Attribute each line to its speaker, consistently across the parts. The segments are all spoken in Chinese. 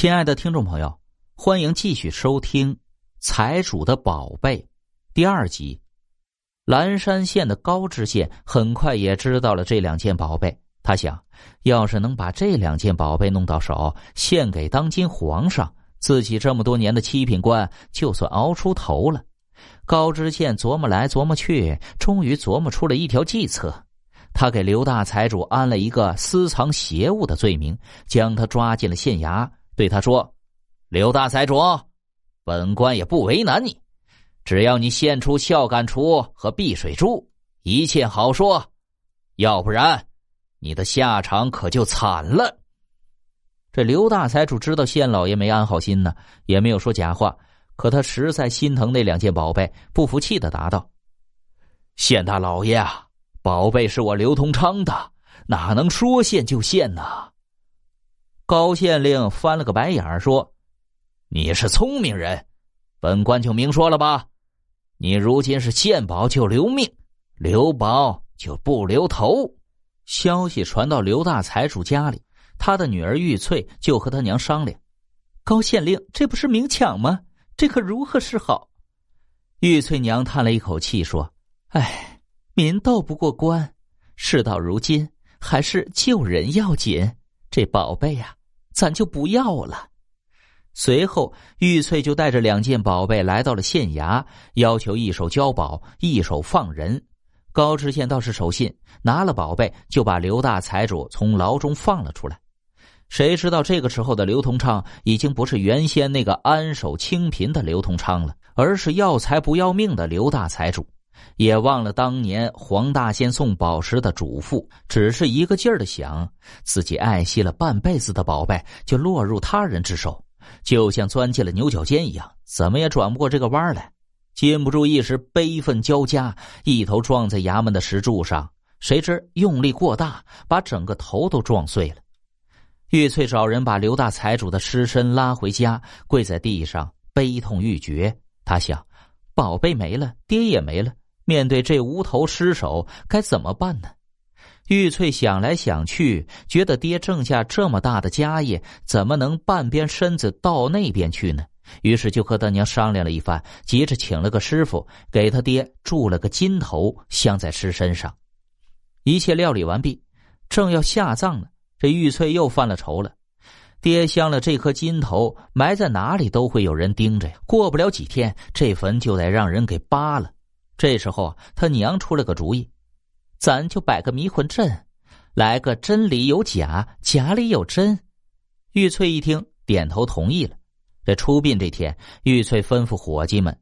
Speaker 1: 亲爱的听众朋友，欢迎继续收听《财主的宝贝》第二集。蓝山县的高知县很快也知道了这两件宝贝，他想，要是能把这两件宝贝弄到手，献给当今皇上，自己这么多年的七品官就算熬出头了。高知县琢磨来琢磨去，终于琢磨出了一条计策。他给刘大财主安了一个私藏邪物的罪名，将他抓进了县衙。对他说：“刘大财主，本官也不为难你，只要你献出孝感锄和碧水珠，一切好说；要不然，你的下场可就惨了。”这刘大财主知道县老爷没安好心呢，也没有说假话。可他实在心疼那两件宝贝，不服气的答道：“县大老爷啊，宝贝是我刘通昌的，哪能说献就献呢？”高县令翻了个白眼儿，说：“你是聪明人，本官就明说了吧。你如今是献宝就留命，留宝就不留头。”消息传到刘大财主家里，他的女儿玉翠就和他娘商量：“高县令，这不是明抢吗？这可如何是好？”玉翠娘叹了一口气，说：“哎，民斗不过官，事到如今，还是救人要紧。这宝贝呀。”咱就不要了。随后，玉翠就带着两件宝贝来到了县衙，要求一手交宝，一手放人。高知县倒是守信，拿了宝贝就把刘大财主从牢中放了出来。谁知道这个时候的刘同昌已经不是原先那个安守清贫的刘同昌了，而是要财不要命的刘大财主。也忘了当年黄大仙送宝石的嘱咐，只是一个劲儿的想自己爱惜了半辈子的宝贝就落入他人之手，就像钻进了牛角尖一样，怎么也转不过这个弯来。禁不住一时悲愤交加，一头撞在衙门的石柱上，谁知用力过大，把整个头都撞碎了。玉翠找人把刘大财主的尸身拉回家，跪在地上悲痛欲绝。他想，宝贝没了，爹也没了。面对这无头尸首，该怎么办呢？玉翠想来想去，觉得爹挣下这么大的家业，怎么能半边身子到那边去呢？于是就和他娘商量了一番，急着请了个师傅，给他爹铸了个金头，镶在尸身上。一切料理完毕，正要下葬呢，这玉翠又犯了愁了。爹镶了这颗金头，埋在哪里都会有人盯着呀。过不了几天，这坟就得让人给扒了。这时候，他娘出了个主意，咱就摆个迷魂阵，来个真里有假，假里有真。玉翠一听，点头同意了。这出殡这天，玉翠吩咐伙计们：“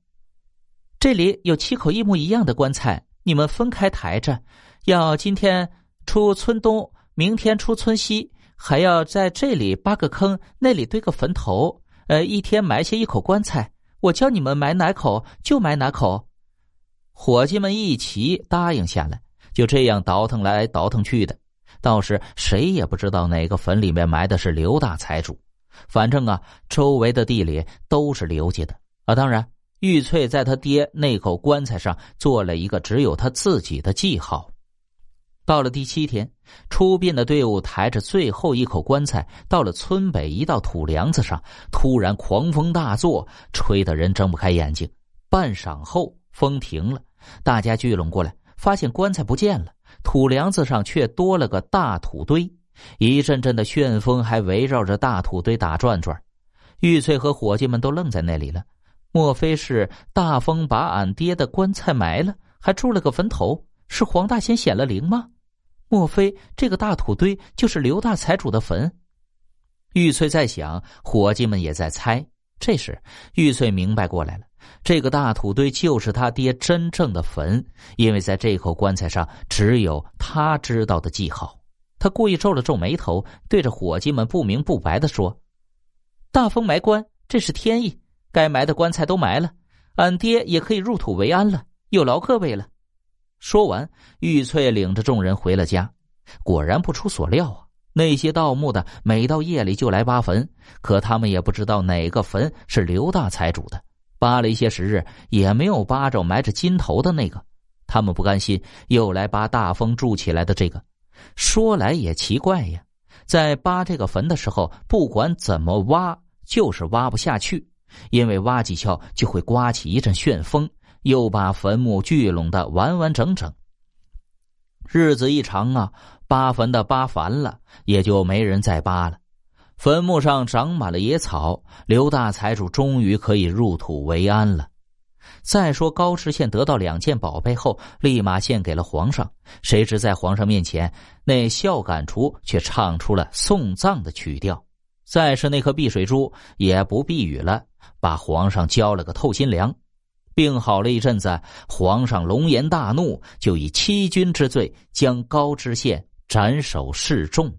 Speaker 1: 这里有七口一模一样的棺材，你们分开抬着，要今天出村东，明天出村西，还要在这里扒个坑，那里堆个坟头。呃，一天埋下一口棺材，我教你们埋哪口就埋哪口。”伙计们一齐答应下来，就这样倒腾来倒腾去的，到时谁也不知道哪个坟里面埋的是刘大财主。反正啊，周围的地里都是刘家的啊。当然，玉翠在他爹那口棺材上做了一个只有他自己的记号。到了第七天，出殡的队伍抬着最后一口棺材到了村北一道土梁子上，突然狂风大作，吹得人睁不开眼睛。半晌后，风停了。大家聚拢过来，发现棺材不见了，土梁子上却多了个大土堆，一阵阵的旋风还围绕着大土堆打转转。玉翠和伙计们都愣在那里了，莫非是大风把俺爹的棺材埋了，还筑了个坟头？是黄大仙显了灵吗？莫非这个大土堆就是刘大财主的坟？玉翠在想，伙计们也在猜。这时，玉翠明白过来了。这个大土堆就是他爹真正的坟，因为在这口棺材上只有他知道的记号。他故意皱了皱眉头，对着伙计们不明不白的说：“大风埋棺，这是天意，该埋的棺材都埋了，俺爹也可以入土为安了，有劳各位了。”说完，玉翠领着众人回了家。果然不出所料啊，那些盗墓的每到夜里就来挖坟，可他们也不知道哪个坟是刘大财主的。扒了一些时日，也没有扒着埋着金头的那个。他们不甘心，又来扒大风筑起来的这个。说来也奇怪呀，在扒这个坟的时候，不管怎么挖，就是挖不下去，因为挖几锹就会刮起一阵旋风，又把坟墓聚拢的完完整整。日子一长啊，扒坟的扒烦了，也就没人再扒了。坟墓上长满了野草，刘大财主终于可以入土为安了。再说高知县得到两件宝贝后，立马献给了皇上。谁知在皇上面前，那孝感厨却唱出了送葬的曲调。再是那颗避水珠也不避雨了，把皇上浇了个透心凉。病好了一阵子，皇上龙颜大怒，就以欺君之罪将高知县斩首示众。